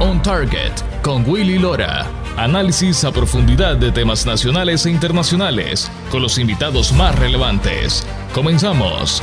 On Target con Willy Lora. Análisis a profundidad de temas nacionales e internacionales con los invitados más relevantes. Comenzamos.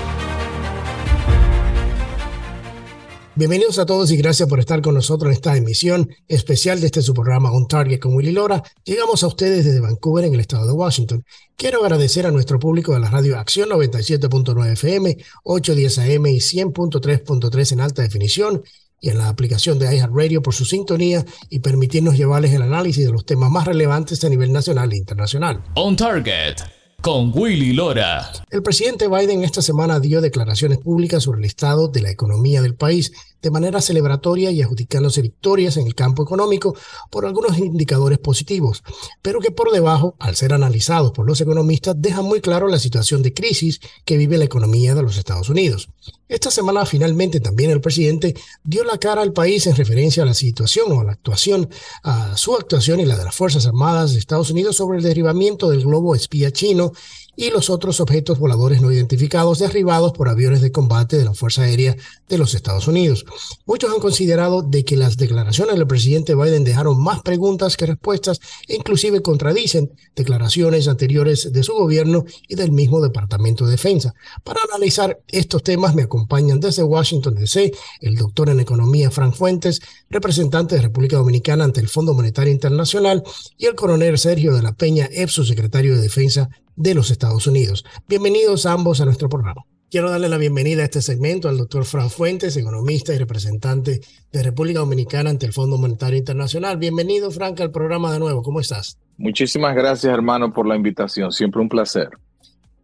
Bienvenidos a todos y gracias por estar con nosotros en esta emisión especial de este su programa On Target con Willy Lora. Llegamos a ustedes desde Vancouver en el estado de Washington. Quiero agradecer a nuestro público de la radio Acción 97.9 FM, 810 AM y 100.3.3 en alta definición y en la aplicación de iHeartRadio por su sintonía y permitirnos llevarles el análisis de los temas más relevantes a nivel nacional e internacional. On Target con Willy Lora. El presidente Biden esta semana dio declaraciones públicas sobre el estado de la economía del país de manera celebratoria y adjudicándose victorias en el campo económico por algunos indicadores positivos, pero que por debajo, al ser analizados por los economistas, dejan muy claro la situación de crisis que vive la economía de los Estados Unidos. Esta semana finalmente también el presidente dio la cara al país en referencia a la situación o a la actuación, a su actuación y la de las Fuerzas Armadas de Estados Unidos sobre el derribamiento del globo espía chino y los otros objetos voladores no identificados derribados por aviones de combate de la Fuerza Aérea de los Estados Unidos. Muchos han considerado de que las declaraciones del presidente Biden dejaron más preguntas que respuestas e inclusive contradicen declaraciones anteriores de su gobierno y del mismo Departamento de Defensa. Para analizar estos temas me acompañan desde Washington DC el doctor en economía Frank Fuentes, representante de República Dominicana ante el Fondo Monetario Internacional, y el coronel Sergio de la Peña, ex secretario de Defensa de los Estados Unidos. Bienvenidos ambos a nuestro programa. Quiero darle la bienvenida a este segmento al doctor Fran Fuentes, economista y representante de República Dominicana ante el Fondo Monetario Internacional. Bienvenido, Frank, al programa de nuevo. ¿Cómo estás? Muchísimas gracias, hermano, por la invitación. Siempre un placer.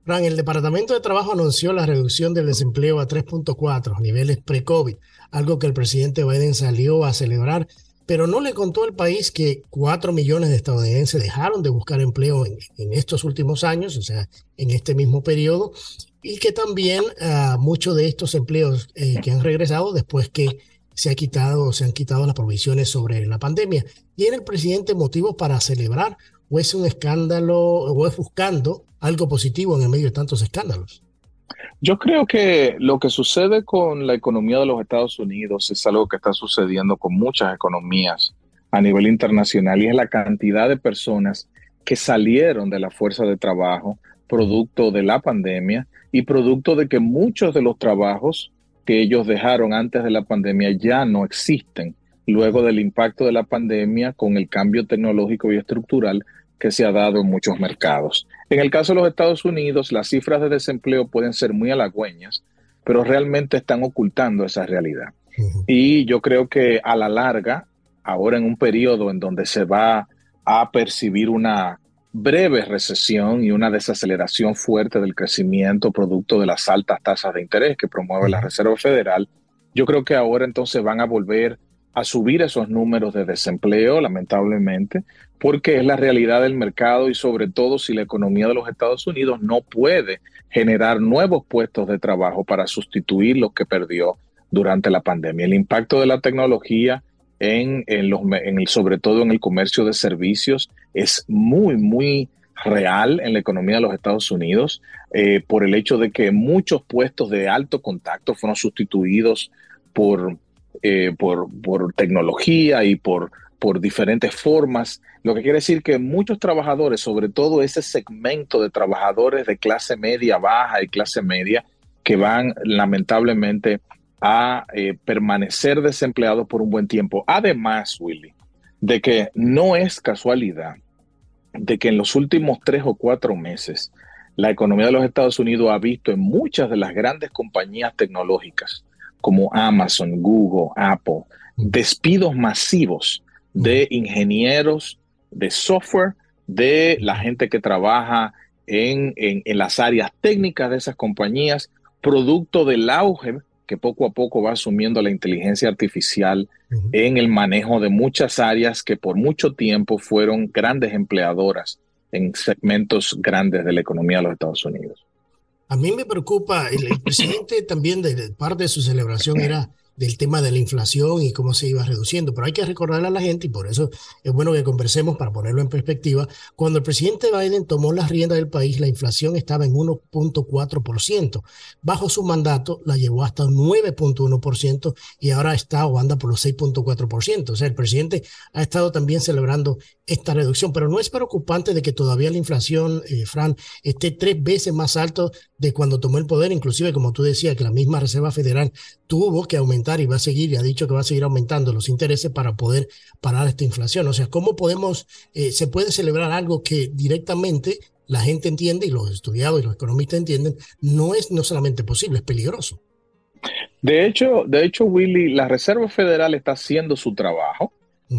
Fran, el Departamento de Trabajo anunció la reducción del desempleo a 3.4, niveles pre-COVID, algo que el presidente Biden salió a celebrar pero no le contó al país que cuatro millones de estadounidenses dejaron de buscar empleo en, estos últimos años, o sea, en este mismo periodo, y que también uh, muchos de estos empleos eh, que han regresado después que se ha quitado, se han quitado las provisiones sobre la pandemia. ¿Tiene el presidente motivos para celebrar o es un escándalo o es buscando algo positivo en el medio de tantos escándalos? Yo creo que lo que sucede con la economía de los Estados Unidos es algo que está sucediendo con muchas economías a nivel internacional y es la cantidad de personas que salieron de la fuerza de trabajo producto de la pandemia y producto de que muchos de los trabajos que ellos dejaron antes de la pandemia ya no existen luego del impacto de la pandemia con el cambio tecnológico y estructural que se ha dado en muchos mercados. En el caso de los Estados Unidos, las cifras de desempleo pueden ser muy halagüeñas, pero realmente están ocultando esa realidad. Y yo creo que a la larga, ahora en un periodo en donde se va a percibir una breve recesión y una desaceleración fuerte del crecimiento producto de las altas tasas de interés que promueve la Reserva Federal, yo creo que ahora entonces van a volver a subir esos números de desempleo, lamentablemente, porque es la realidad del mercado y sobre todo si la economía de los Estados Unidos no puede generar nuevos puestos de trabajo para sustituir los que perdió durante la pandemia. El impacto de la tecnología en, los, en sobre todo en el comercio de servicios es muy, muy real en la economía de los Estados Unidos eh, por el hecho de que muchos puestos de alto contacto fueron sustituidos por eh, por, tecnología y por, por diferentes formas, lo que quiere decir que muchos trabajadores, sobre todo ese segmento de trabajadores de clase media baja y clase media, que van lamentablemente a eh, permanecer desempleados por un buen tiempo. Además, Willy, de que no es casualidad de que en los últimos tres o cuatro meses la economía de los Estados Unidos ha visto en muchas de las grandes compañías tecnológicas como Amazon, Google, Apple, despidos masivos de ingenieros de software, de la gente que trabaja en, en, las áreas técnicas de esas compañías, producto del auge que poco a poco va asumiendo la inteligencia artificial en el manejo de muchas áreas que por mucho tiempo fueron grandes empleadoras en segmentos grandes de la economía de los Estados Unidos. A mí me preocupa, el, presidente también de parte de su celebración era del tema de la inflación y cómo se iba reduciendo. Pero hay que recordarle a la gente, y por eso es bueno que conversemos para ponerlo en perspectiva, cuando el presidente Biden tomó las riendas del país, la inflación estaba en 1.4%. Bajo su mandato la llevó hasta 9.1% y ahora está o anda por los 6.4%. O sea, el presidente ha estado también celebrando esta reducción, pero no es preocupante de que todavía la inflación, eh, Fran, esté tres veces más alto de cuando tomó el poder, inclusive como tú decías, que la misma Reserva Federal tuvo que aumentar y va a seguir y ha dicho que va a seguir aumentando los intereses para poder parar esta inflación. O sea, ¿cómo podemos, eh, se puede celebrar algo que directamente la gente entiende y los estudiados y los economistas entienden, no es no solamente posible, es peligroso. De hecho, de hecho, Willy, la Reserva Federal está haciendo su trabajo,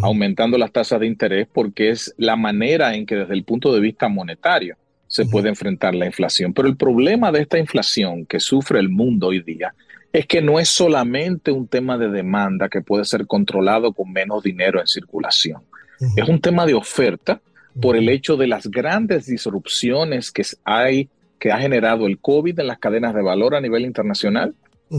aumentando las tasas de interés, porque es la manera en que desde el punto de vista monetario se puede enfrentar la inflación. Pero el problema de esta inflación que sufre el mundo hoy día es que no es solamente un tema de demanda que puede ser controlado con menos dinero en circulación. Es un tema de oferta por el hecho de las grandes disrupciones que hay que ha generado el COVID en las cadenas de valor a nivel internacional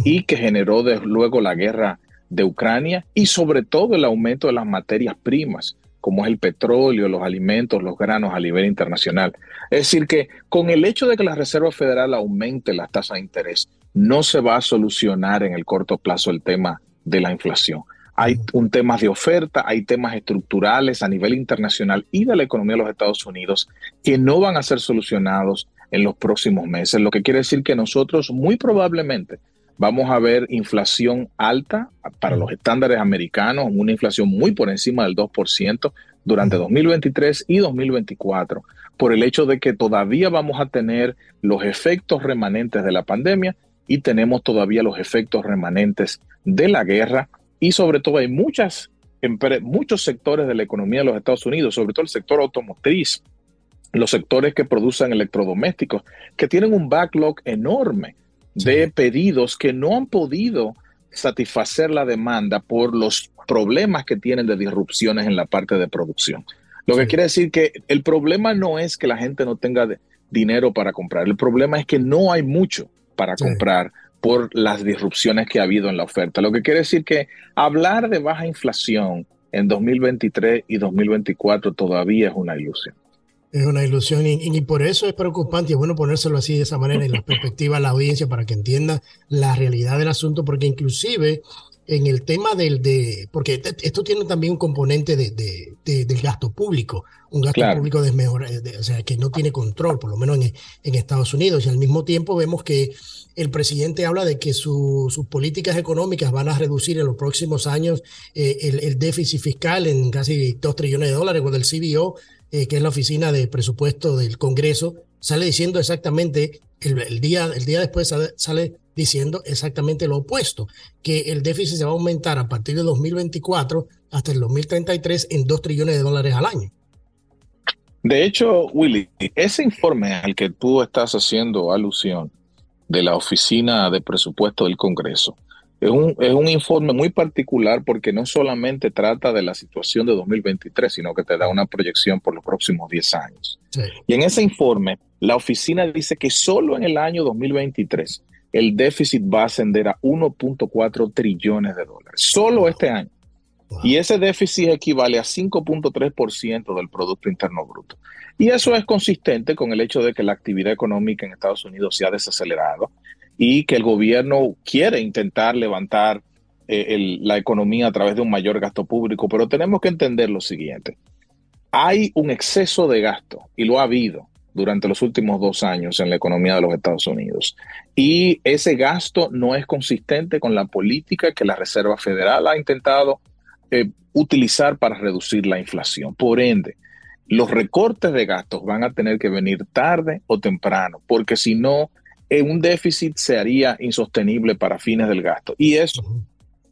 y que generó luego la guerra de Ucrania y sobre todo el aumento de las materias primas como es el petróleo, los alimentos, los granos a nivel internacional. Es decir, que con el hecho de que la Reserva Federal aumente las tasas de interés, no se va a solucionar en el corto plazo el tema de la inflación. Hay un tema de oferta, hay temas estructurales a nivel internacional y de la economía de los Estados Unidos que no van a ser solucionados en los próximos meses, lo que quiere decir que nosotros muy probablemente vamos a ver inflación alta para los estándares americanos, una inflación muy por encima del 2% durante 2023 y 2024, por el hecho de que todavía vamos a tener los efectos remanentes de la pandemia y tenemos todavía los efectos remanentes de la guerra. Y sobre todo hay muchas, muchos sectores de la economía de los Estados Unidos, sobre todo el sector automotriz, los sectores que producen electrodomésticos, que tienen un backlog enorme de pedidos que no han podido satisfacer la demanda por los problemas que tienen de disrupciones en la parte de producción. Lo que quiere decir que el problema no es que la gente no tenga dinero para comprar, el problema es que no hay mucho para comprar por las disrupciones que ha habido en la oferta. Lo que quiere decir que hablar de baja inflación en 2023 y 2024 todavía es una ilusión. Es una ilusión y, por eso es preocupante y es bueno ponérselo así de esa manera en la perspectiva a la audiencia para que entienda la realidad del asunto, porque inclusive en el tema del de, porque esto tiene también un componente de, de, del gasto público, un gasto público desmejorado, o sea, que no tiene control, por lo menos en, en, Estados Unidos, y al mismo tiempo vemos que el presidente habla de que sus políticas económicas van a reducir en los próximos años eh, el, el, déficit fiscal en casi 2 trillones de dólares, cuando el CBO eh, que es la oficina de presupuesto del Congreso, sale diciendo exactamente, el, día, el día después sale, diciendo exactamente lo opuesto, que el déficit se va a aumentar a partir de 2024 hasta el 2033 en 2 trillones de dólares al año. De hecho, Willy, ese informe al que tú estás haciendo alusión de la Oficina de Presupuesto del Congreso es un, informe muy particular porque no solamente trata de la situación de 2023, sino que te da una proyección por los próximos 10 años. Y en ese informe, la oficina dice que solo en el año 2023 el déficit va a ascender a 1.4 trillones de dólares. Solo este año. Y ese déficit equivale a 5.3% del Producto Interno Bruto. Y eso es consistente con el hecho de que la actividad económica en Estados Unidos se ha desacelerado y que el gobierno quiere intentar levantar eh, la economía a través de un mayor gasto público, pero tenemos que entender lo siguiente. Hay un exceso de gasto y lo ha habido durante los últimos dos años en la economía de los Estados Unidos. Y ese gasto no es consistente con la política que la Reserva Federal ha intentado eh, utilizar para reducir la inflación. Por ende, los recortes de gastos van a tener que venir tarde o temprano, porque si no, un déficit se haría insostenible para fines del gasto. Y eso,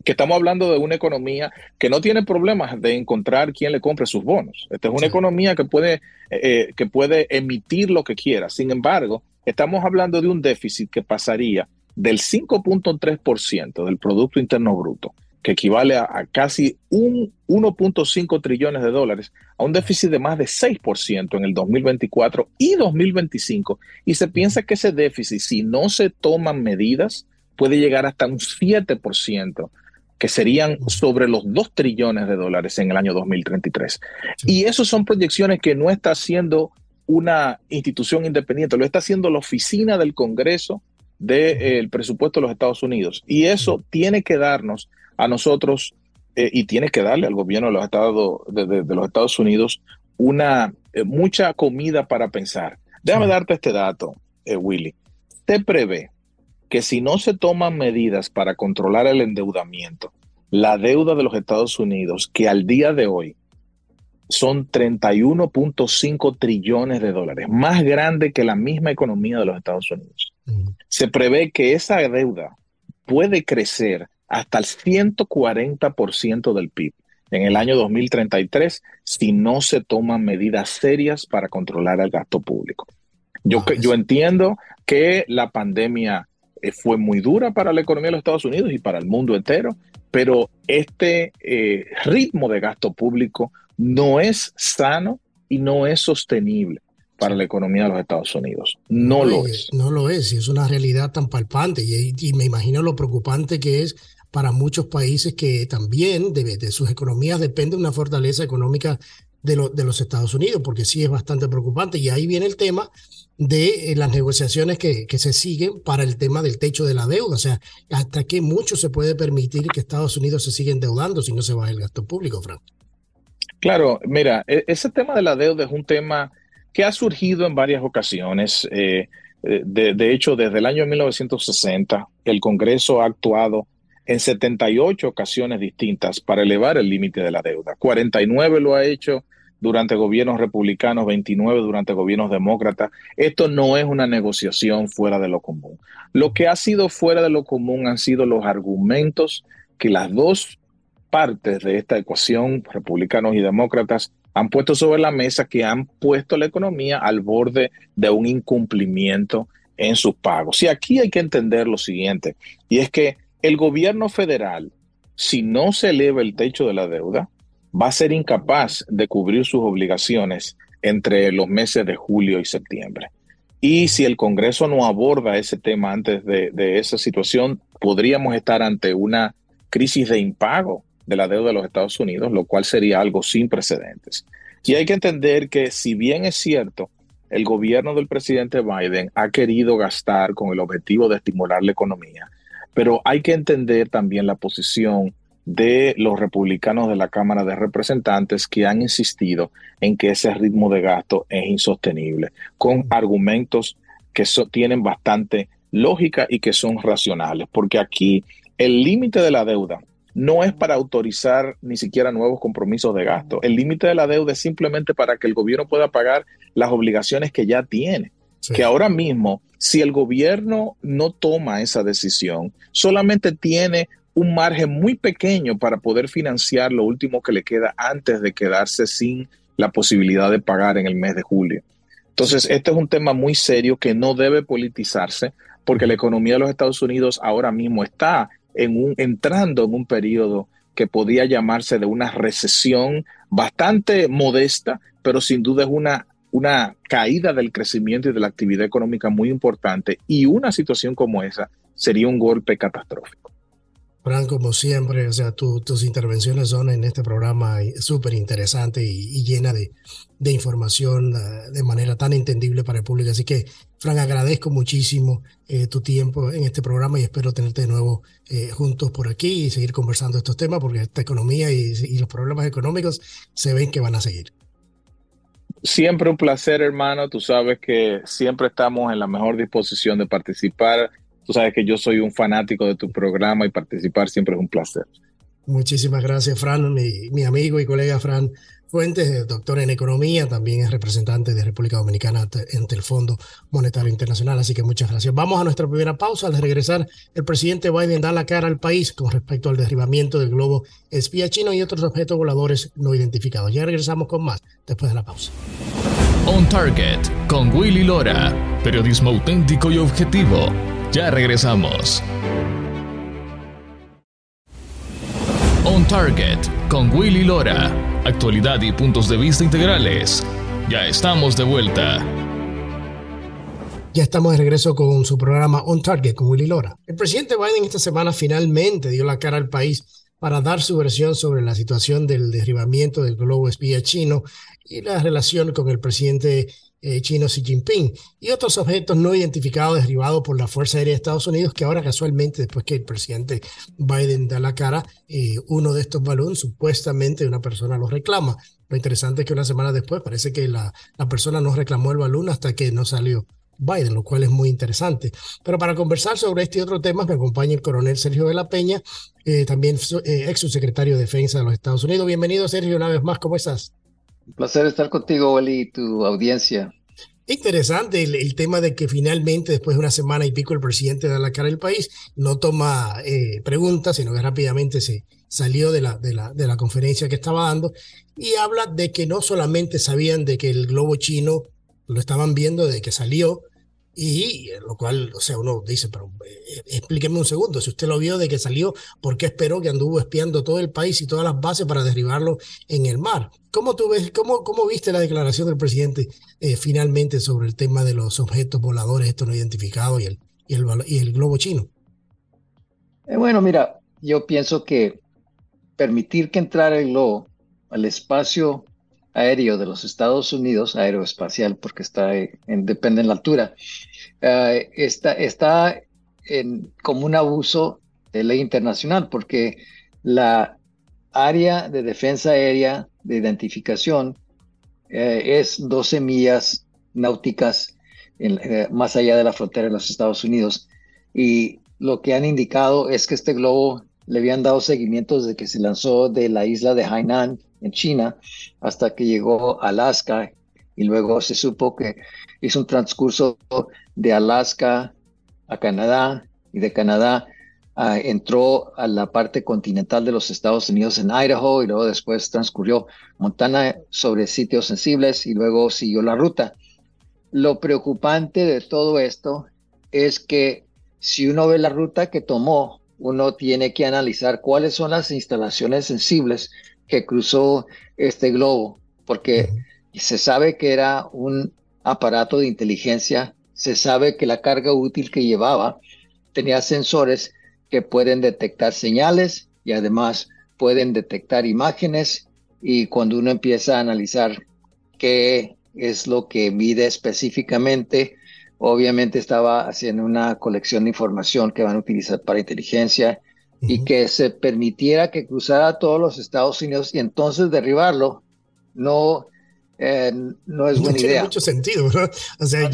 que estamos hablando de una economía que no tiene problemas de encontrar quien le compre sus bonos. Esta es una economía que puede, eh, eh, que puede emitir lo que quiera. Sin embargo, estamos hablando de un déficit que pasaría del 5.3% del Producto Interno Bruto que equivale a, casi un 1.5 trillones de dólares, a un déficit de más de 6% en el 2024 y 2025. Y se piensa que ese déficit, si no se toman medidas, puede llegar hasta un 7% que serían sobre los 2 trillones de dólares en el año 2033. Y eso son proyecciones que no está haciendo una institución independiente, lo está haciendo la oficina del Congreso del presupuesto de los Estados Unidos. Y eso tiene que darnos a nosotros eh, y tiene que darle al gobierno de los Estados, de, los Estados Unidos una eh, mucha comida para pensar. Déjame darte este dato, eh, Willy. Se prevé que si no se toman medidas para controlar el endeudamiento, la deuda de los Estados Unidos, que al día de hoy son 31.5 trillones de dólares, más grande que la misma economía de los Estados Unidos. Se prevé que esa deuda puede crecer hasta el 140% del PIB en el año 2033 si no se toman medidas serias para controlar el gasto público. Yo, yo entiendo que la pandemia eh, fue muy dura para la economía de los Estados Unidos y para el mundo entero, pero este eh, ritmo de gasto público no es sano y no es sostenible para la economía de los Estados Unidos. No, lo es. No lo es, y es una realidad tan palpante, y, me imagino lo preocupante que es para muchos países que también de, sus economías depende una fortaleza económica de, los Estados Unidos, porque sí es bastante preocupante. Y ahí viene el tema de eh, las negociaciones que, que, se siguen para el tema del techo de la deuda. O sea, hasta qué mucho se puede permitir que Estados Unidos se siga endeudando si no se baja el gasto público, Frank. Claro, mira, e, ese tema de la deuda es un tema que ha surgido en varias ocasiones. Eh, eh, de, hecho, desde el año 1960, el Congreso ha actuado en 78 ocasiones distintas para elevar el límite de la deuda. 49 lo ha hecho durante gobiernos republicanos, 29 durante gobiernos demócratas. Esto no es una negociación fuera de lo común. Lo que ha sido fuera de lo común han sido los argumentos que las dos partes de esta ecuación, republicanos y demócratas, han puesto sobre la mesa que han puesto la economía al borde de un incumplimiento en sus pagos. Y aquí hay que entender lo siguiente, y es que el gobierno federal, si no se eleva el techo de la deuda, va a ser incapaz de cubrir sus obligaciones entre los meses de julio y septiembre. Y si el Congreso no aborda ese tema antes de, esa situación, podríamos estar ante una crisis de impago de la deuda de los Estados Unidos, lo cual sería algo sin precedentes. Y hay que entender que si bien es cierto, el gobierno del presidente Biden ha querido gastar con el objetivo de estimular la economía, pero hay que entender también la posición de los republicanos de la Cámara de Representantes que han insistido en que ese ritmo de gasto es insostenible, con argumentos que tienen bastante lógica y que son racionales, porque aquí el límite de la deuda no es para autorizar ni siquiera nuevos compromisos de gasto. El límite de la deuda es simplemente para que el gobierno pueda pagar las obligaciones que ya tiene. Que ahora mismo, si el gobierno no toma esa decisión, solamente tiene un margen muy pequeño para poder financiar lo último que le queda antes de quedarse sin la posibilidad de pagar en el mes de julio. Entonces, este es un tema muy serio que no debe politizarse porque la economía de los Estados Unidos ahora mismo está en un, entrando en un periodo que podía llamarse de una recesión bastante modesta, pero sin duda es una, una caída del crecimiento y de la actividad económica muy importante y una situación como esa sería un golpe catastrófico. Fran, como siempre, o sea, tus intervenciones son en este programa súper interesantes y, llena de, de información uh, de manera tan entendible para el público. Así que, Fran, agradezco muchísimo eh, tu tiempo en este programa y espero tenerte de nuevo eh, juntos por aquí y seguir conversando estos temas porque esta economía y, y los problemas económicos se ven que van a seguir. Siempre un placer, hermano. Tú sabes que siempre estamos en la mejor disposición de participar Tú sabes que yo soy un fanático de tu programa y participar siempre es un placer. Muchísimas gracias, Fran, mi, amigo y colega Fran Fuentes, doctor en economía, también es representante de República Dominicana ante el Fondo Monetario Internacional, así que muchas gracias. Vamos a nuestra primera pausa. Al regresar, el presidente Biden da la cara al país con respecto al derribamiento del globo espía chino y otros objetos voladores no identificados. Ya regresamos con más después de la pausa. On Target con Willy Lora, periodismo auténtico y objetivo ya regresamos. On Target con Willy Lora. Actualidad y puntos de vista integrales. Ya estamos de vuelta. Ya estamos de regreso con su programa On Target con Willy Lora. El presidente Biden esta semana finalmente dio la cara al país para dar su versión sobre la situación del derribamiento del globo espía chino y la relación con el presidente eh, chino Xi Jinping y otros objetos no identificados derribados por la Fuerza Aérea de Estados Unidos que ahora casualmente después que el presidente Biden da la cara, eh, uno de estos balones supuestamente una persona lo reclama. Lo interesante es que una semana después parece que la, la persona no reclamó el balón hasta que no salió Biden, lo cual es muy interesante. Pero para conversar sobre este y otro tema me acompaña el coronel Sergio de la Peña, eh, también eh, ex subsecretario de Defensa de los Estados Unidos. Bienvenido, Sergio, una vez más. ¿Cómo estás? Placer estar contigo, Oli, y tu audiencia. Interesante el, tema de que finalmente, después de una semana y pico, el presidente da la cara al país, no toma eh, preguntas, sino que rápidamente se salió de la, de, la, de la conferencia que estaba dando y habla de que no solamente sabían de que el globo chino lo estaban viendo desde que salió, y lo cual, o sea, uno dice, pero eh, explíqueme un segundo, si usted lo vio de que salió, ¿por qué esperó que anduvo espiando todo el país y todas las bases para derribarlo en el mar? ¿Cómo tú ves, cómo, cómo viste la declaración del presidente eh, finalmente sobre el tema de los objetos voladores, estos no identificados y el, y el, y el globo chino? Eh, bueno, mira, yo pienso que permitir que entrara el globo al espacio aéreo de los Estados Unidos, aeroespacial, porque está en, depende en la altura, eh, está, está en, como un abuso de ley internacional, porque la área de defensa aérea de identificación eh, es 12 millas náuticas eh, más allá de la frontera de los Estados Unidos. Y lo que han indicado es que este globo le habían dado seguimiento desde que se lanzó de la isla de Hainan en China hasta que llegó a Alaska y luego se supo que hizo un transcurso de Alaska a Canadá y de Canadá ah, entró a la parte continental de los Estados Unidos en Idaho y luego después transcurrió Montana sobre sitios sensibles y luego siguió la ruta. Lo preocupante de todo esto es que si uno ve la ruta que tomó, uno tiene que analizar cuáles son las instalaciones sensibles que cruzó este globo, porque se sabe que era un aparato de inteligencia, se sabe que la carga útil que llevaba tenía sensores que pueden detectar señales y además pueden detectar imágenes y cuando uno empieza a analizar qué es lo que mide específicamente, obviamente estaba haciendo una colección de información que van a utilizar para inteligencia y que se permitiera que cruzara todos los Estados Unidos y entonces derribarlo, no, eh, no es buena tiene idea. mucho sentido, ¿no? O sea,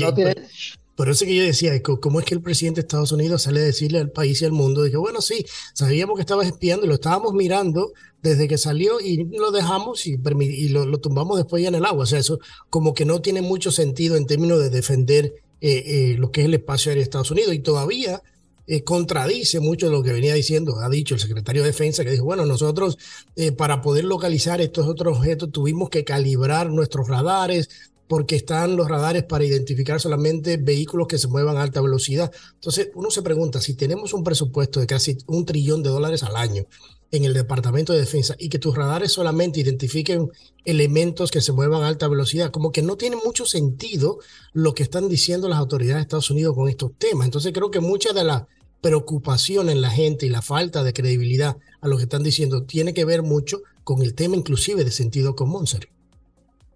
por, eso que yo decía, ¿cómo es que el presidente de Estados Unidos sale a decirle al país y al mundo? Dije, bueno, sí, sabíamos que estabas espiando y lo estábamos mirando desde que salió y lo dejamos y, y lo, lo, tumbamos después ya en el agua. O sea, eso como que no tiene mucho sentido en términos de defender eh, eh, lo que es el espacio aéreo de Estados Unidos. Y todavía eh, contradice mucho de lo que venía diciendo, ha dicho el secretario de Defensa, que dijo, bueno, nosotros eh, para poder localizar estos otros objetos tuvimos que calibrar nuestros radares, porque están los radares para identificar solamente vehículos que se muevan a alta velocidad. Entonces, uno se pregunta, si tenemos un presupuesto de casi un trillón de dólares al año en el Departamento de Defensa y que tus radares solamente identifiquen elementos que se muevan a alta velocidad, como que no tiene mucho sentido lo que están diciendo las autoridades de Estados Unidos con estos temas. Entonces, creo que mucha de la preocupación en la gente y la falta de credibilidad a lo que están diciendo tiene que ver mucho con el tema inclusive de sentido común, serio.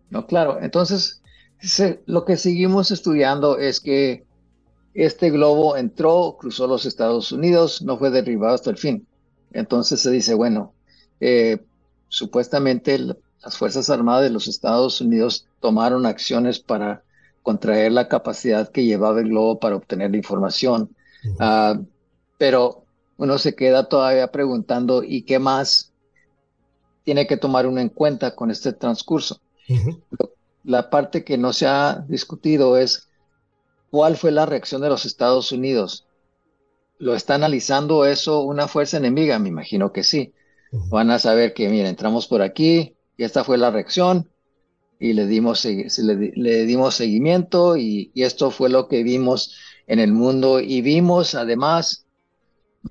No, claro. Entonces, lo que seguimos estudiando es que este globo entró, cruzó los Estados Unidos, no fue derribado hasta el fin. Entonces se dice, bueno, eh, supuestamente las Fuerzas Armadas de los Estados Unidos tomaron acciones para contraer la capacidad que llevaba el globo para obtener la información. Pero uno se queda todavía preguntando, ¿y qué más tiene que tomar uno en cuenta con este transcurso? La parte que no se ha discutido es cuál fue la reacción de los Estados Unidos. ¿Lo está analizando eso una fuerza enemiga? Me imagino que sí. Van a saber que, mira, entramos por aquí y esta fue la reacción y le dimos, le, dimos seguimiento y, y esto fue lo que vimos en el mundo y vimos además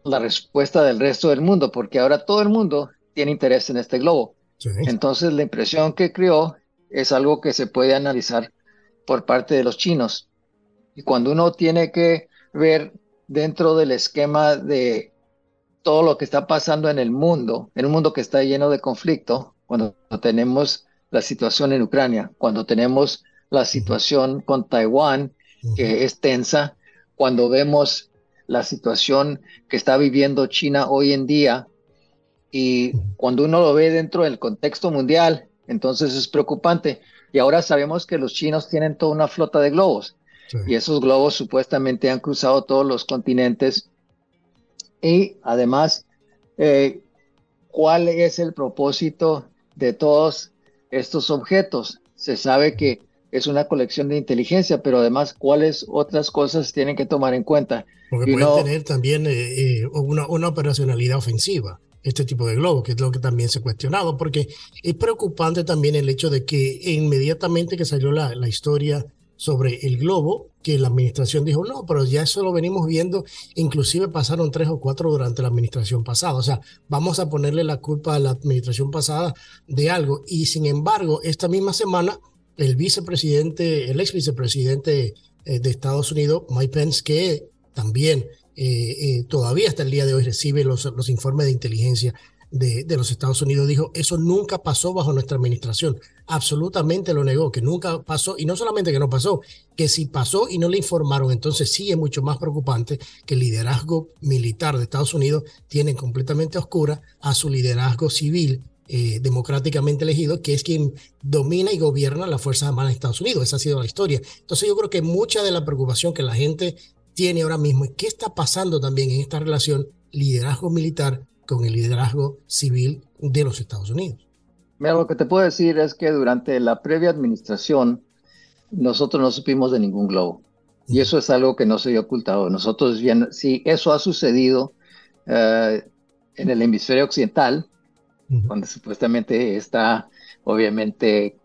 la respuesta del resto del mundo, porque ahora todo el mundo tiene interés en este globo. Entonces la impresión que creó es algo que se puede analizar por parte de los chinos. Y cuando uno tiene que ver dentro del esquema de todo lo que está pasando en el mundo, en un mundo que está lleno de conflicto, cuando tenemos la situación en Ucrania, cuando tenemos la situación con Taiwán, que es tensa, cuando vemos la situación que está viviendo China hoy en día, y cuando uno lo ve dentro del contexto mundial, entonces es preocupante. Y ahora sabemos que los chinos tienen toda una flota de globos. Y esos globos supuestamente han cruzado todos los continentes. Y además, eh, ¿cuál es el propósito de todos estos objetos? Se sabe que es una colección de inteligencia, pero además, ¿cuáles otras cosas tienen que tomar en cuenta? Porque pueden tener también eh, eh, una, una operacionalidad ofensiva este tipo de globos, que es lo que también se ha cuestionado, porque es preocupante también el hecho de que inmediatamente que salió la, la historia sobre el globo, que la administración dijo, no, pero ya eso lo venimos viendo, inclusive pasaron tres o cuatro durante la administración pasada, o sea, vamos a ponerle la culpa a la administración pasada de algo, y sin embargo, esta misma semana, el vicepresidente, el ex vicepresidente eh, de Estados Unidos, Mike Pence, que también eh, eh, todavía hasta el día de hoy recibe los, informes de inteligencia de, de, los Estados Unidos, dijo, eso nunca pasó bajo nuestra administración. Absolutamente lo negó, que nunca pasó, y no solamente que no pasó, que si pasó y no le informaron, entonces sí es mucho más preocupante que el liderazgo militar de Estados Unidos tiene completamente oscura a su liderazgo civil eh, democráticamente elegido, que es quien domina y gobierna las Fuerzas Armadas de Estados Unidos. Esa ha sido la historia. Entonces yo creo que mucha de la preocupación que la gente tiene ahora mismo es qué está pasando también en esta relación liderazgo militar con el liderazgo civil de los Estados Unidos. Mira, lo que te puedo decir es que durante la previa administración nosotros no supimos de ningún globo. Y eso es algo que no se ha ocultado. Nosotros, bien, si eso ha sucedido uh, en el hemisferio occidental, uh -huh. donde supuestamente está, obviamente,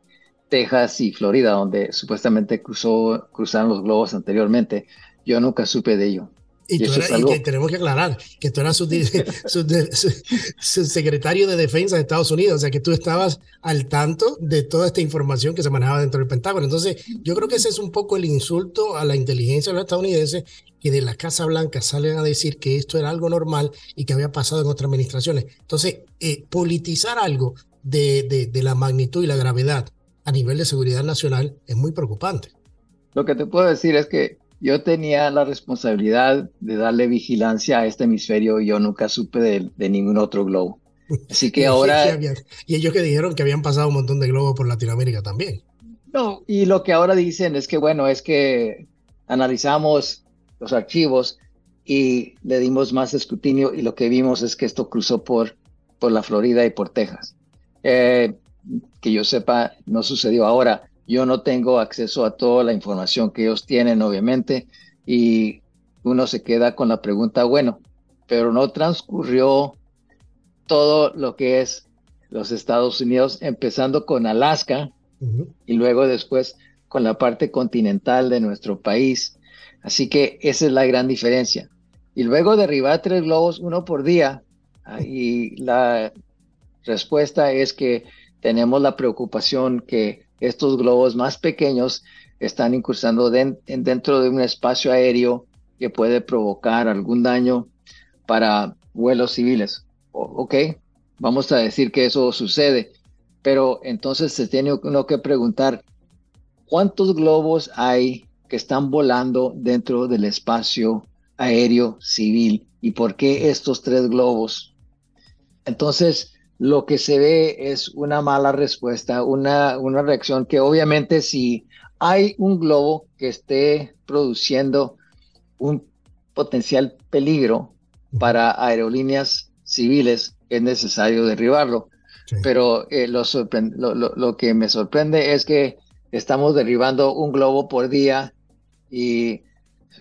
Texas y Florida, donde supuestamente cruzó, cruzaron los globos anteriormente, yo nunca supe de ello. Y, y, era, algo... y, que tenemos que aclarar que tú eras su, su, su, su, secretario de defensa de Estados Unidos, o sea que tú estabas al tanto de toda esta información que se manejaba dentro del Pentágono. Entonces, yo creo que ese es un poco el insulto a la inteligencia de los estadounidenses que de la Casa Blanca salen a decir que esto era algo normal y que había pasado en otras administraciones. Entonces, eh, politizar algo de, de, de la magnitud y la gravedad a nivel de seguridad nacional es muy preocupante. Lo que te puedo decir es que yo tenía la responsabilidad de darle vigilancia a este hemisferio y yo nunca supe de, de ningún otro globo. Así que ahora... y ellos que dijeron que habían pasado un montón de globos por Latinoamérica también. No, y lo que ahora dicen es que, bueno, es que analizamos los archivos y le dimos más escrutinio y lo que vimos es que esto cruzó por, por la Florida y por Texas. Eh, que yo sepa, no sucedió ahora. Yo no tengo acceso a toda la información que ellos tienen, obviamente, y uno se queda con la pregunta, bueno, pero no transcurrió todo lo que es los Estados Unidos, empezando con Alaska uh -huh. y luego después con la parte continental de nuestro país. Así que esa es la gran diferencia. Y luego derribar tres globos, uno por día, y la respuesta es que tenemos la preocupación que estos globos más pequeños están incursando de, dentro de un espacio aéreo que puede provocar algún daño para vuelos civiles. Ok, vamos a decir que eso sucede, pero entonces se tiene uno que preguntar, ¿cuántos globos hay que están volando dentro del espacio aéreo civil? ¿Y por qué estos tres globos? Entonces, lo que se ve es una mala respuesta, una, una reacción que obviamente si hay un globo que esté produciendo un potencial peligro para aerolíneas civiles, es necesario derribarlo. Sí. Pero eh, lo, lo, lo, lo, que me sorprende es que estamos derribando un globo por día y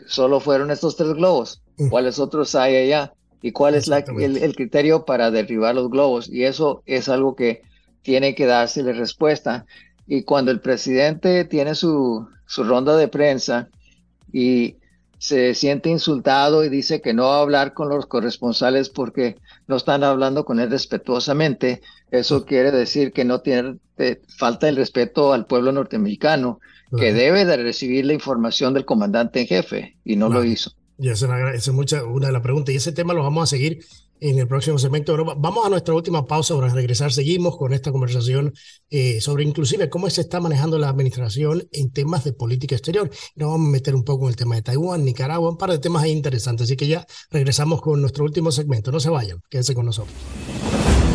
solo fueron estos tres globos. ¿Cuáles otros hay allá? y cuál es la, el, el, criterio para derribar los globos. Y eso es algo que tiene que dársele respuesta. Y cuando el presidente tiene su, su ronda de prensa y se siente insultado y dice que no va a hablar con los corresponsales porque no están hablando con él respetuosamente, eso quiere decir que no tiene eh, falta el respeto al pueblo norteamericano, que debe de recibir la información del comandante en jefe y no lo hizo. Y es, una, esa es mucha, una de las preguntas. Y ese tema lo vamos a seguir en el próximo segmento. vamos a nuestra última pausa para regresar. Seguimos con esta conversación eh, sobre inclusive cómo se está manejando la administración en temas de política exterior. Nos vamos a meter un poco en el tema de Taiwán, Nicaragua, un par de temas interesantes. Así que ya regresamos con nuestro último segmento. No se vayan, quédense con nosotros.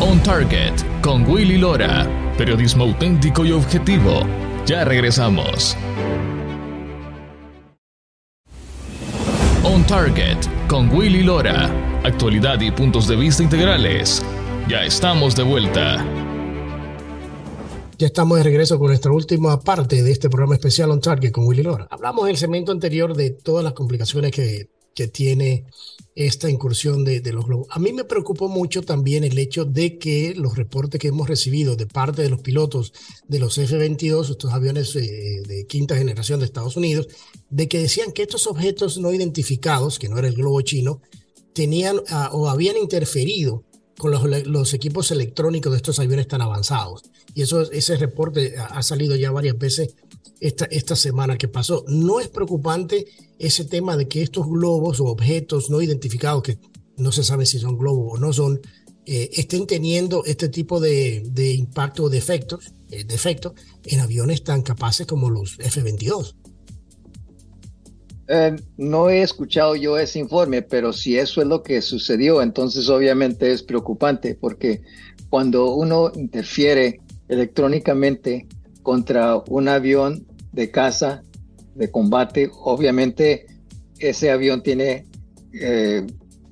On Target con Willy Lora. Periodismo auténtico y objetivo. Ya regresamos. On Target con Willy Lora. Actualidad y puntos de vista integrales. Ya estamos de vuelta. Ya estamos de regreso con nuestra última parte de este programa especial On Target con Willy Lora. Hablamos en el segmento anterior de todas las complicaciones que que tiene esta incursión de, los globos. A mí me preocupó mucho también el hecho de que los reportes que hemos recibido de parte de los pilotos de los F-22, estos aviones eh, de quinta generación de Estados Unidos, de que decían que estos objetos no identificados, que no era el globo chino, tenían ah, o habían interferido con los, equipos electrónicos de estos aviones tan avanzados. Y eso, ese reporte ha salido ya varias veces esta, esta semana que pasó. ¿No es preocupante ese tema de que estos globos o objetos no identificados, que no se sabe si son globos o no son, eh, estén teniendo este tipo de, de impacto o defectos, eh, defectos en aviones tan capaces como los F-22? Eh, no he escuchado yo ese informe, pero si eso es lo que sucedió, entonces obviamente es preocupante porque cuando uno interfiere electrónicamente contra un avión de caza, de combate, obviamente ese avión tiene eh,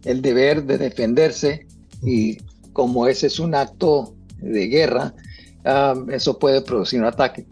el deber de defenderse y como ese es un acto de guerra, ah, eso puede producir un ataque.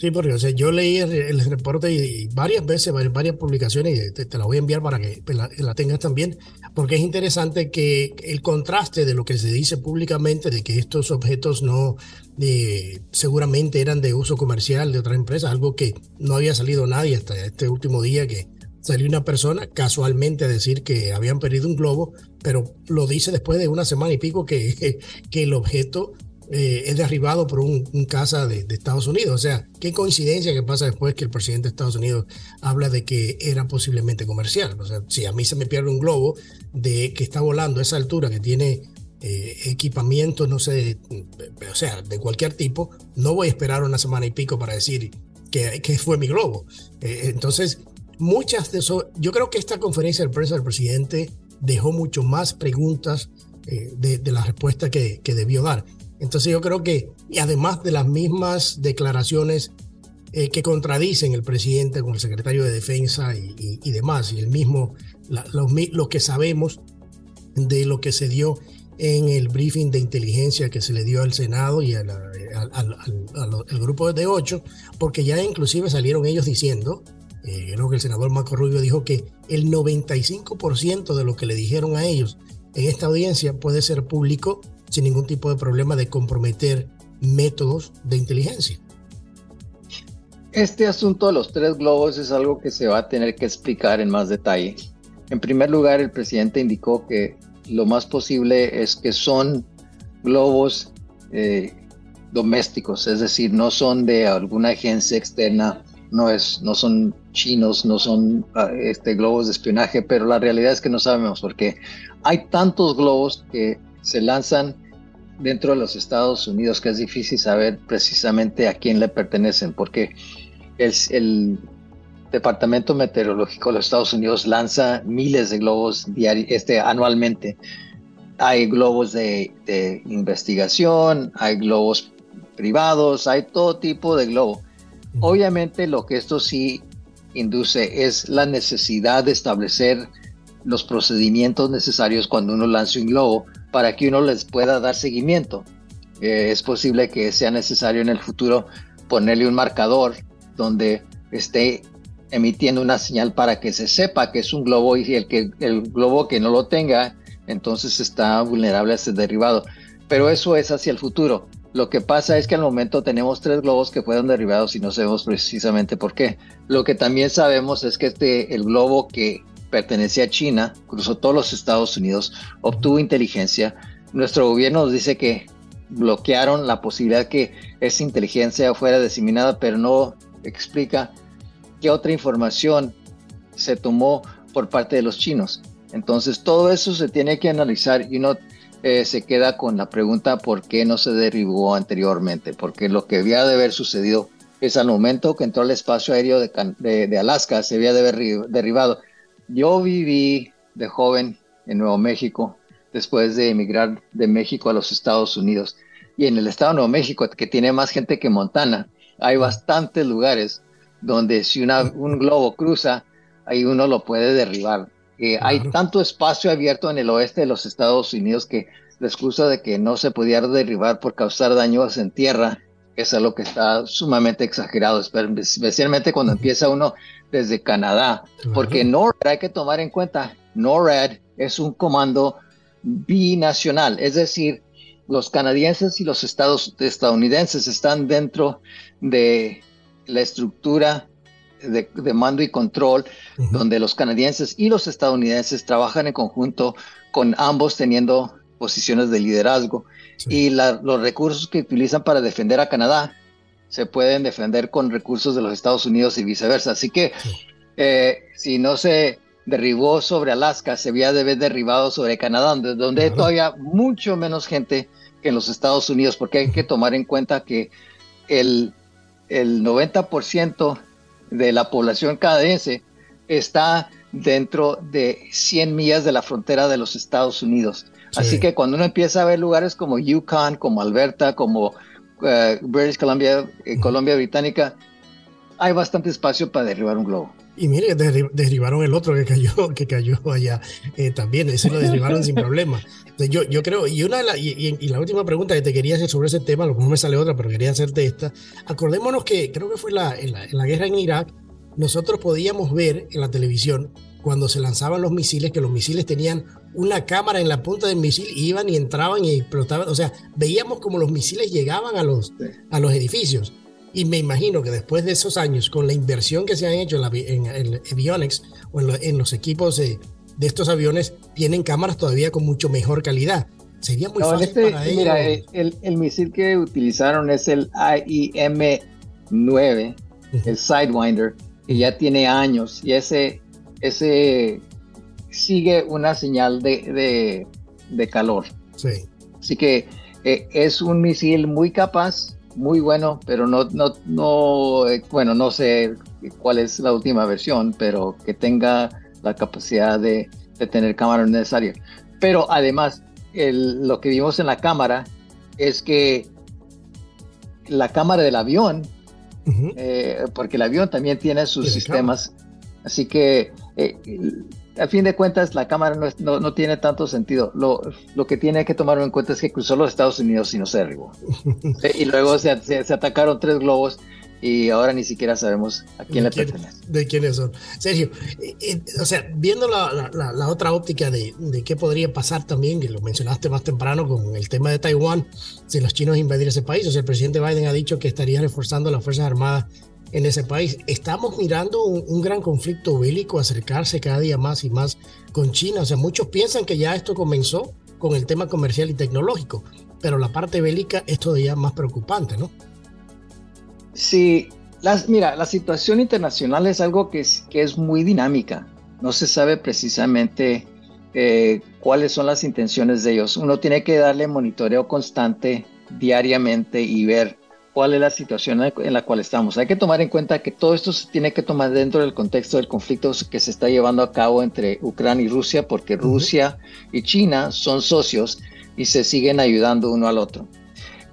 Sí, porque o sea, yo leí el, reporte y, varias veces, varias, publicaciones, y te, la voy a enviar para que la, tengas también, porque es interesante que el contraste de lo que se dice públicamente de que estos objetos no eh, seguramente eran de uso comercial de otra empresa, algo que no había salido nadie hasta este último día que salió una persona casualmente a decir que habían perdido un globo, pero lo dice después de una semana y pico que, que el objeto eh, es derribado por un, un caza de, Estados Unidos. O sea, qué coincidencia que pasa después que el presidente de Estados Unidos habla de que era posiblemente comercial. O sea, si a mí se me pierde un globo de que está volando a esa altura, que tiene eh, equipamiento, no sé, o sea, de cualquier tipo, no voy a esperar una semana y pico para decir que, que fue mi globo. Eh, entonces, muchas de eso, yo creo que esta conferencia de prensa del presidente dejó mucho más preguntas de, de, la respuesta que, que debió dar. Entonces yo creo que, y además de las mismas declaraciones eh, que contradicen el presidente con el secretario de Defensa y, demás, y el mismo, lo, que sabemos de lo que se dio en el briefing de inteligencia que se le dio al Senado y al, grupo de ocho, porque ya inclusive salieron ellos diciendo, eh, creo que el senador Marco Rubio dijo que el 95% de lo que le dijeron a ellos en esta audiencia puede ser público sin ningún tipo de problema de comprometer métodos de inteligencia. Este asunto de los tres globos es algo que se va a tener que explicar en más detalle. En primer lugar, el presidente indicó que lo más posible es que son globos eh, domésticos, es decir, no son de alguna agencia externa, no, es, no son chinos, no son ah, este, globos de espionaje, pero la realidad es que no sabemos porque hay tantos globos que se lanzan dentro de los Estados Unidos que es difícil saber precisamente a quién le pertenecen, porque el, el Departamento Meteorológico de los Estados Unidos lanza miles de globos este, anualmente. Hay globos de, de investigación, hay globos privados, hay todo tipo de globo. Obviamente lo que esto sí induce es la necesidad de establecer los procedimientos necesarios cuando uno lance un globo para que uno les pueda dar seguimiento. Eh, es posible que sea necesario en el futuro ponerle un marcador donde esté emitiendo una señal para que se sepa que es un globo y el, que, el globo que no lo tenga, entonces está vulnerable a ser derribado. Pero eso es hacia el futuro. Lo que pasa es que al momento tenemos tres globos que fueron derribados y no sabemos precisamente por qué. Lo que también sabemos es que este, el globo que pertenecía a China, cruzó todos los Estados Unidos, obtuvo inteligencia. Nuestro gobierno nos dice que bloquearon la posibilidad que esa inteligencia fuera diseminada, pero no explica qué otra información se tomó por parte de los chinos. Entonces todo eso se tiene que analizar y uno eh, se queda con la pregunta por qué no se derribó anteriormente, porque lo que había de haber sucedido es al momento que entró al espacio aéreo de, Alaska, se había de haber derribado. Yo viví de joven en Nuevo México, después de emigrar de México a los Estados Unidos. Y en el estado de Nuevo México, que tiene más gente que Montana, hay bastantes lugares donde si un globo cruza, ahí uno lo puede derribar. Eh, hay tanto espacio abierto en el oeste de los Estados Unidos que la excusa de que no se podía derribar por causar daños en tierra es algo que está sumamente exagerado, especialmente cuando empieza uno desde Canadá, porque NORAD hay que tomar en cuenta, NORAD es un comando binacional, es decir, los canadienses y los estados estadounidenses están dentro de la estructura de, mando y control, donde los canadienses y los estadounidenses trabajan en conjunto con ambos teniendo posiciones de liderazgo. Y los recursos que utilizan para defender a Canadá se pueden defender con recursos de los Estados Unidos y viceversa. Así que eh, si no se derribó sobre Alaska, se había de haber derribado sobre Canadá, donde, hay todavía mucho menos gente que en los Estados Unidos, porque hay que tomar en cuenta que el, el 90% de la población canadiense está dentro de 100 millas de la frontera de los Estados Unidos. Así que cuando uno empieza a ver lugares como Yukon, como Alberta, como eh, British Columbia, eh, Colombia Británica, hay bastante espacio para derribar un globo. Y mire, derribaron el otro que cayó, que cayó allá eh, también, ese lo derribaron sin problema. yo, yo creo, y, una la, y, la última pregunta que te quería hacer sobre ese tema, a lo mejor me sale otra, pero quería hacerte esta. Acordémonos que creo que fue la, la, en la guerra en Irak, nosotros podíamos ver en la televisión cuando se lanzaban los misiles, que los misiles tenían una cámara en la punta del misil, iban y entraban y explotaban. O sea, veíamos como los misiles llegaban a los, a los edificios. Y me imagino que después de esos años, con la inversión que se han hecho en, el avionics o en, los equipos de, estos aviones, tienen cámaras todavía con mucho mejor calidad. Sería muy fácil este, para ellos. Mira, el, el, misil que utilizaron es el AIM-9, el Sidewinder, que ya tiene años y ese, ese sigue una señal de, de, calor. Sí. Así que eh, es un misil muy capaz muy bueno, pero no, no, no, eh, bueno, no sé cuál es la última versión, pero que tenga la capacidad de, tener cámara necesaria. Pero además, lo que vimos en la cámara es que la cámara del avión, eh, porque el avión también tiene sus sistemas, así que eh, al fin de cuentas, la cámara no, no, tiene tanto sentido. Lo, lo, que tiene que tomar en cuenta es que cruzó los Estados Unidos se derribó. y luego se, se, atacaron tres globos y ahora ni siquiera sabemos a quién le pertenece. De quiénes son. Sergio, eh, eh, o sea, viendo la, la, la otra óptica de, de, qué podría pasar también, que lo mencionaste más temprano con el tema de Taiwán, si los chinos invadir ese país, o sea, el presidente Biden ha dicho que estaría reforzando las Fuerzas Armadas en ese país. Estamos mirando un, gran conflicto bélico acercarse cada día más y más con China. O sea, muchos piensan que ya esto comenzó con el tema comercial y tecnológico, pero la parte bélica es todavía más preocupante, ¿no? Sí, las, mira, la situación internacional es algo que es, que es muy dinámica. No se sabe precisamente eh, cuáles son las intenciones de ellos. Uno tiene que darle monitoreo constante diariamente y ver cuál es la situación en la cual estamos. Hay que tomar en cuenta que todo esto se tiene que tomar dentro del contexto del conflicto que se está llevando a cabo entre Ucrania y Rusia, porque Rusia y China son socios y se siguen ayudando uno al otro.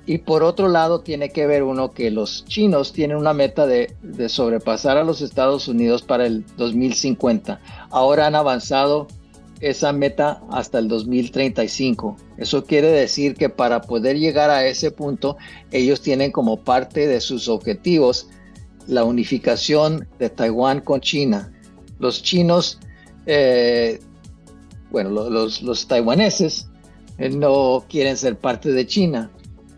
Y por otro lado, tiene que ver uno que los chinos tienen una meta de, de sobrepasar a los Estados Unidos para el 2050. Ahora han avanzado esa meta hasta el 2035. Eso quiere decir que para poder llegar a ese punto, ellos tienen como parte de sus objetivos la unificación de Taiwán con China. Los chinos, eh, bueno, los, taiwaneses eh, no quieren ser parte de China.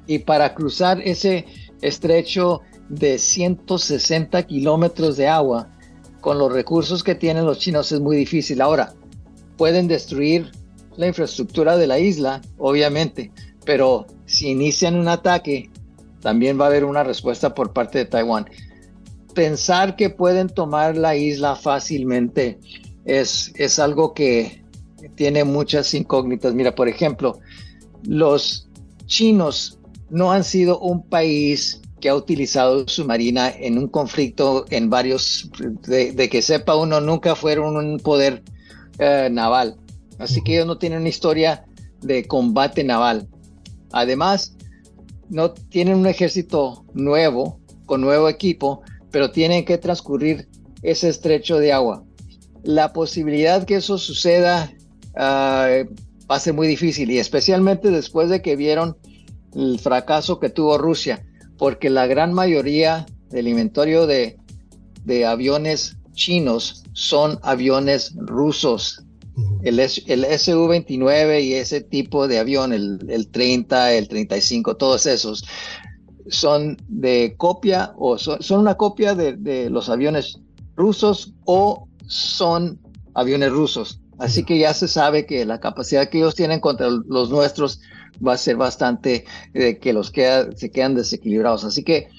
Y para cruzar ese estrecho de 160 kilómetros de agua, con los recursos que tienen los chinos es muy difícil. Ahora, pueden destruir la infraestructura de la isla, obviamente, pero si inician un ataque, también va a haber una respuesta por parte de Taiwán. Pensar que pueden tomar la isla fácilmente es, es algo que tiene muchas incógnitas. Mira, por ejemplo, los chinos no han sido un país que ha utilizado su marina en un conflicto en varios, de, que sepa uno, nunca fueron un poder eh, naval. Así que ellos no tienen una historia de combate naval. Además, no tienen un ejército nuevo, con nuevo equipo, pero tienen que transcurrir ese estrecho de agua. La posibilidad que eso suceda uh, va a ser muy difícil y especialmente después de que vieron el fracaso que tuvo Rusia, porque la gran mayoría del inventario de, de aviones chinos son aviones rusos. El, el Su-29 y ese tipo de avión, el, el, 30, el 35, todos esos, son de copia o son, son una copia de, de, los aviones rusos o son aviones rusos. Así que ya se sabe que la capacidad que ellos tienen contra los nuestros va a ser bastante eh, que los queda, se quedan desequilibrados. Así que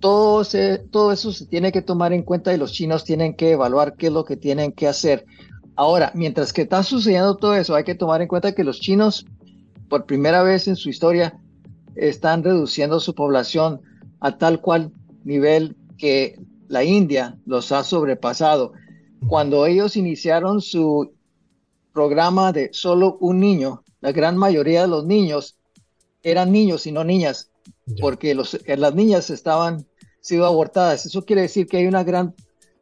todo, todo eso se tiene que tomar en cuenta y los chinos tienen que evaluar qué es lo que tienen que hacer. Ahora, mientras que está sucediendo todo eso, hay que tomar en cuenta que los chinos, por primera vez en su historia, están reduciendo su población a tal cual nivel que la India los ha sobrepasado. Cuando ellos iniciaron su programa de solo un niño, la gran mayoría de los niños eran niños y no niñas, porque los, las niñas estaban sido abortadas. Eso quiere decir que hay una gran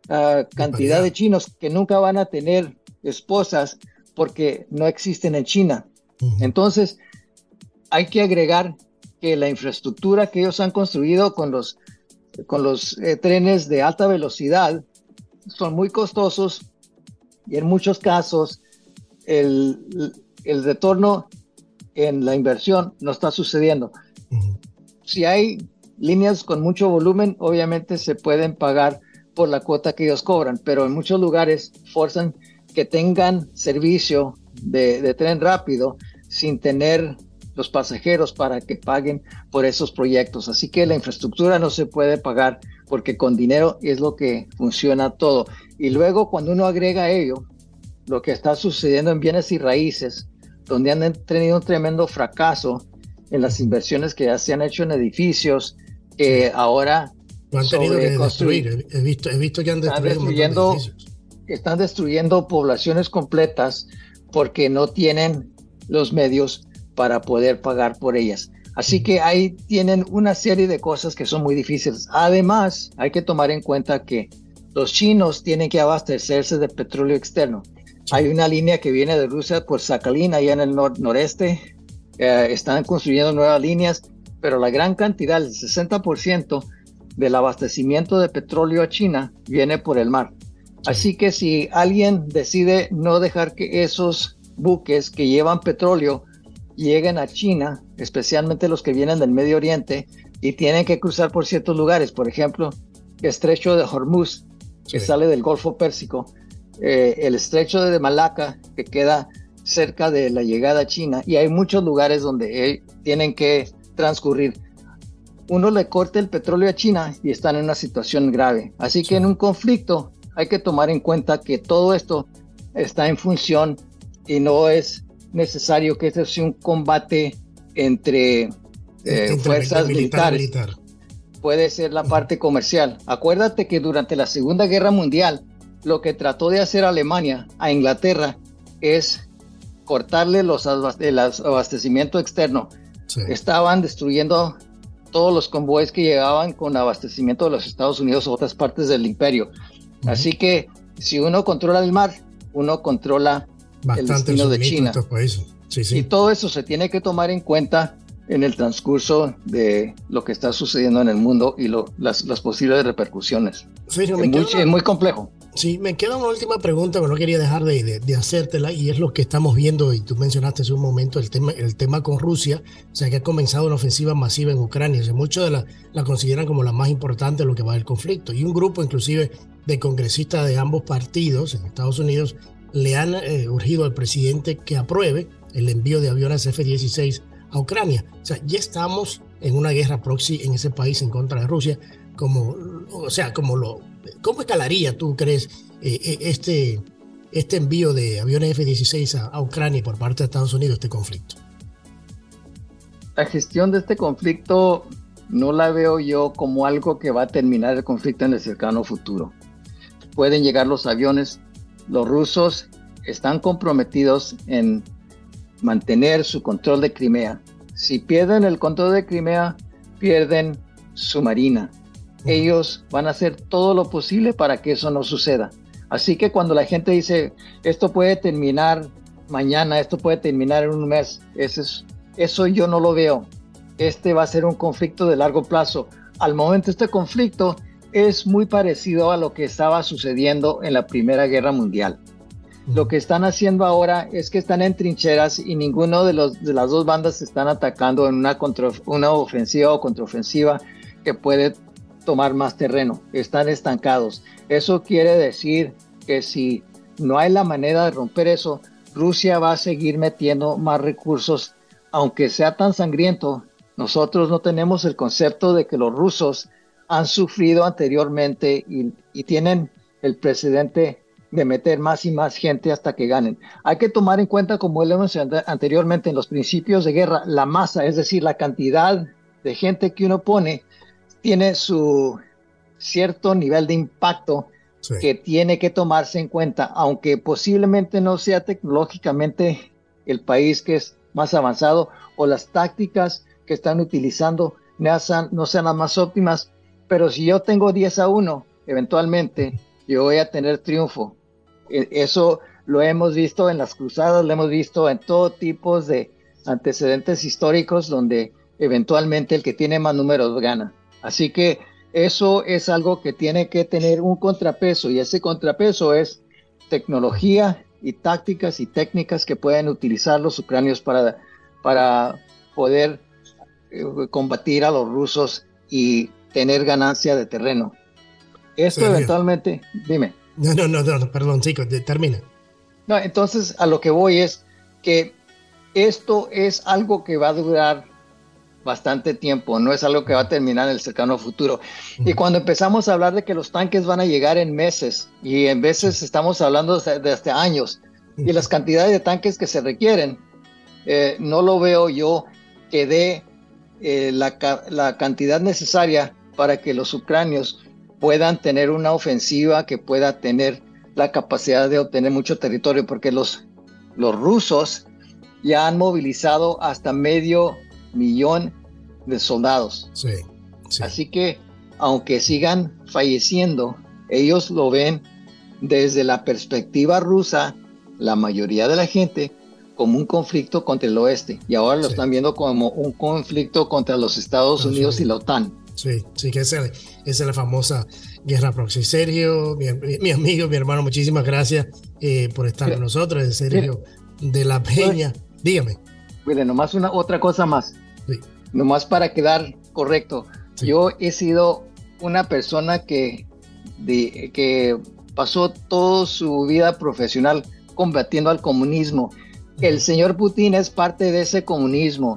ah, cantidad de chinos que nunca van a tener esposas porque no existen en China. Entonces, hay que agregar que la infraestructura que ellos han construido con los, con los eh, trenes de alta velocidad son muy costosos y en muchos casos el, el retorno en la inversión no está sucediendo. Si hay líneas con mucho volumen, obviamente se pueden pagar por la cuota que ellos cobran, pero en muchos lugares forzan que tengan servicio de, tren rápido sin tener los pasajeros para que paguen por esos proyectos. Así que la infraestructura no se puede pagar porque con dinero es lo que funciona todo. Y luego cuando uno agrega ello, lo que está sucediendo en bienes y raíces, donde han tenido un tremendo fracaso en las inversiones que ya se han hecho en edificios, que ahora han tenido que destruir. He visto, he visto que han destruido están destruyendo poblaciones completas porque no tienen los medios para poder pagar por ellas. Así que ahí tienen una serie de cosas que son muy difíciles. Además, hay que tomar en cuenta que los chinos tienen que abastecerse de petróleo externo. Hay una línea que viene de Rusia por Sakhalin, allá en el noreste. Eh, están construyendo nuevas líneas, pero la gran cantidad, el 60% del abastecimiento de petróleo a China viene por el mar. Así que si alguien decide no dejar que esos buques que llevan petróleo lleguen a China, especialmente los que vienen del Medio Oriente, y tienen que cruzar por ciertos lugares, por ejemplo, el estrecho de Hormuz, que sale del Golfo Pérsico, eh, el estrecho de Malaca, que queda cerca de la llegada a China, y hay muchos lugares donde eh, tienen que transcurrir. Uno le corta el petróleo a China y están en una situación grave. Así que en un conflicto hay que tomar en cuenta que todo esto está en función y no es necesario que este sea un combate entre, eh, fuerzas militares. Puede ser la parte comercial. Acuérdate que durante la Segunda Guerra Mundial lo que trató de hacer Alemania a Inglaterra es cortarle los el abastecimiento externo. Estaban destruyendo todos los convoyes que llegaban con abastecimiento de los Estados Unidos o otras partes del imperio. Así que si uno controla el mar, uno controla el destino de China. Y todo eso se tiene que tomar en cuenta en el transcurso de lo que está sucediendo en el mundo y las, posibles repercusiones. es muy complejo. Sí, me queda una última pregunta, pero no quería dejar de, hacértela y es lo que estamos viendo y tú mencionaste hace un momento el tema, el tema con Rusia, o sea que ha comenzado una ofensiva masiva en Ucrania, o muchos de la, la consideran como la más importante de lo que va del conflicto y un grupo inclusive de congresistas de ambos partidos en Estados Unidos le han eh, urgido al presidente que apruebe el envío de aviones F-16 a Ucrania. O sea, ya estamos en una guerra proxy en ese país en contra de Rusia, como, o sea, como lo ¿Cómo escalaría, tú crees, eh, eh, este, este envío de aviones F-16 a, Ucrania por parte de Estados Unidos, este conflicto? La gestión de este conflicto no la veo yo como algo que va a terminar el conflicto en el cercano futuro. Pueden llegar los aviones, los rusos están comprometidos en mantener su control de Crimea. Si pierden el control de Crimea, pierden su marina. Ellos van a hacer todo lo posible para que eso no suceda. Así que cuando la gente dice, esto puede terminar mañana, esto puede terminar en un mes, eso, yo no lo veo. Este va a ser un conflicto de largo plazo. Al momento este conflicto es muy parecido a lo que estaba sucediendo en la Primera Guerra Mundial. Lo que están haciendo ahora es que están en trincheras y ninguno de, los, de las dos bandas se están atacando en una, contra, una ofensiva o contraofensiva que puede tomar más terreno. Están estancados. Eso quiere decir que si no hay la manera de romper eso, Rusia va a seguir metiendo más recursos, aunque sea tan sangriento. Nosotros no tenemos el concepto de que los rusos han sufrido anteriormente y, y tienen el precedente de meter más y más gente hasta que ganen. Hay que tomar en cuenta, como lo mencionado anteriormente, en los principios de guerra, la masa, es decir, la cantidad de gente que uno pone, tiene su cierto nivel de impacto que tiene que tomarse en cuenta, aunque posiblemente no sea tecnológicamente el país que es más avanzado o las tácticas que están utilizando no sean, no sean las más óptimas, pero si yo tengo 10 a 1, eventualmente yo voy a tener triunfo e, eso lo hemos visto en las cruzadas, lo hemos visto en todo tipo de antecedentes históricos donde eventualmente el que tiene más números gana. Así que eso es algo que tiene que tener un contrapeso y ese contrapeso es tecnología y tácticas y técnicas que pueden utilizar los ucranios para, para poder eh, combatir a los rusos y tener ganancia de terreno. Esto eventualmente, dime. No, no, no, no perdón, chicos, termina. No, entonces a lo que voy es que esto es algo que va a durar bastante tiempo, no es algo que va a terminar en el cercano futuro. Y cuando empezamos a hablar de que los tanques van a llegar en meses, y en veces estamos hablando de hasta años, y las cantidades de tanques que se requieren, eh, no lo veo yo que dé eh, la, la cantidad necesaria para que los ucranios puedan tener una ofensiva que pueda tener la capacidad de obtener mucho territorio, porque los, los rusos ya han movilizado hasta medio millón de soldados. Sí, Así que, aunque sigan falleciendo, ellos lo ven desde la perspectiva rusa, la mayoría de la gente, como un conflicto contra el oeste. Y ahora lo están viendo como un conflicto contra los Estados Unidos y la OTAN. Sí, sí, que esa, es la famosa guerra proxy. Sergio, mi, amigo, mi hermano, muchísimas gracias eh, por estar con nosotros. Sergio de la Peña. Dígame. Mire, nomás una otra cosa más. Nomás para quedar correcto. Yo he sido una persona que, de, que pasó toda su vida profesional combatiendo al comunismo. El señor Putin es parte de ese comunismo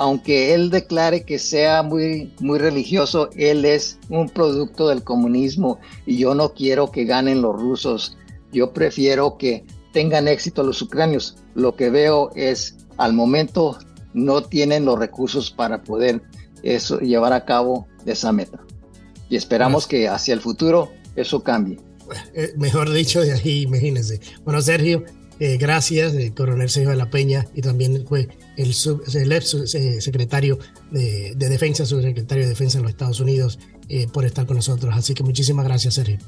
aunque él declare que sea muy, muy religioso, él es un producto del comunismo y yo no quiero que ganen los rusos. Yo prefiero que tengan éxito los ucranios. Lo que veo es, al momento, no tienen los recursos para poder eso, llevar a cabo esa meta. Y esperamos que hacia el futuro eso cambie. Eh, mejor dicho, de ahí, imagínense. Bueno, Sergio, eh, gracias, el coronel Sergio de la Peña, y también fue el, el ex eh, secretario de, Defensa, subsecretario de Defensa en los Estados Unidos, eh, por estar con nosotros. Así que muchísimas gracias, Sergio.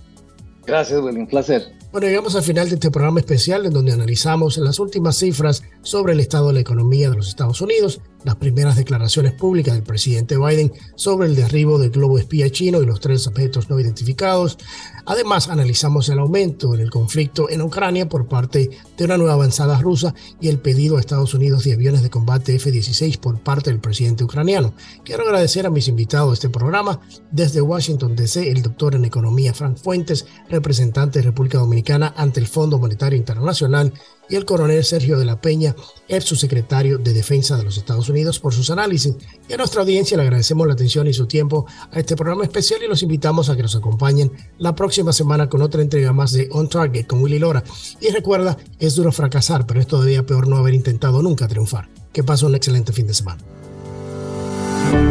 Gracias, un placer. Bueno, llegamos al final de este programa especial en donde analizamos las últimas cifras sobre el estado de la economía de los Estados Unidos, las primeras declaraciones públicas del presidente Biden sobre el derribo del globo espía chino y los tres objetos no identificados, Además, analizamos el aumento en el conflicto en Ucrania por parte de una nueva avanzada rusa y el pedido a Estados Unidos de aviones de combate F-16 por parte del presidente ucraniano. Quiero agradecer a mis invitados a este programa. Desde Washington DC, el doctor en economía Frank Fuentes, representante de República Dominicana ante el Fondo Monetario Internacional, y el coronel Sergio de la Peña, ex subsecretario de Defensa de los Estados Unidos, por sus análisis. Y a nuestra audiencia le agradecemos la atención y su tiempo a este programa especial y los invitamos a que nos acompañen la próxima semana con otra entrega más de On Target con Willy Lora. Y recuerda, es duro fracasar, pero es todavía peor no haber intentado nunca triunfar. Que pase un excelente fin de semana.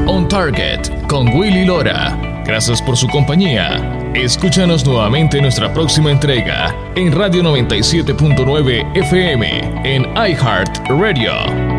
On Target con Willy Lora. Gracias por su compañía. Escúchanos nuevamente en nuestra próxima entrega en Radio 97.9 FM en iHeart Radio.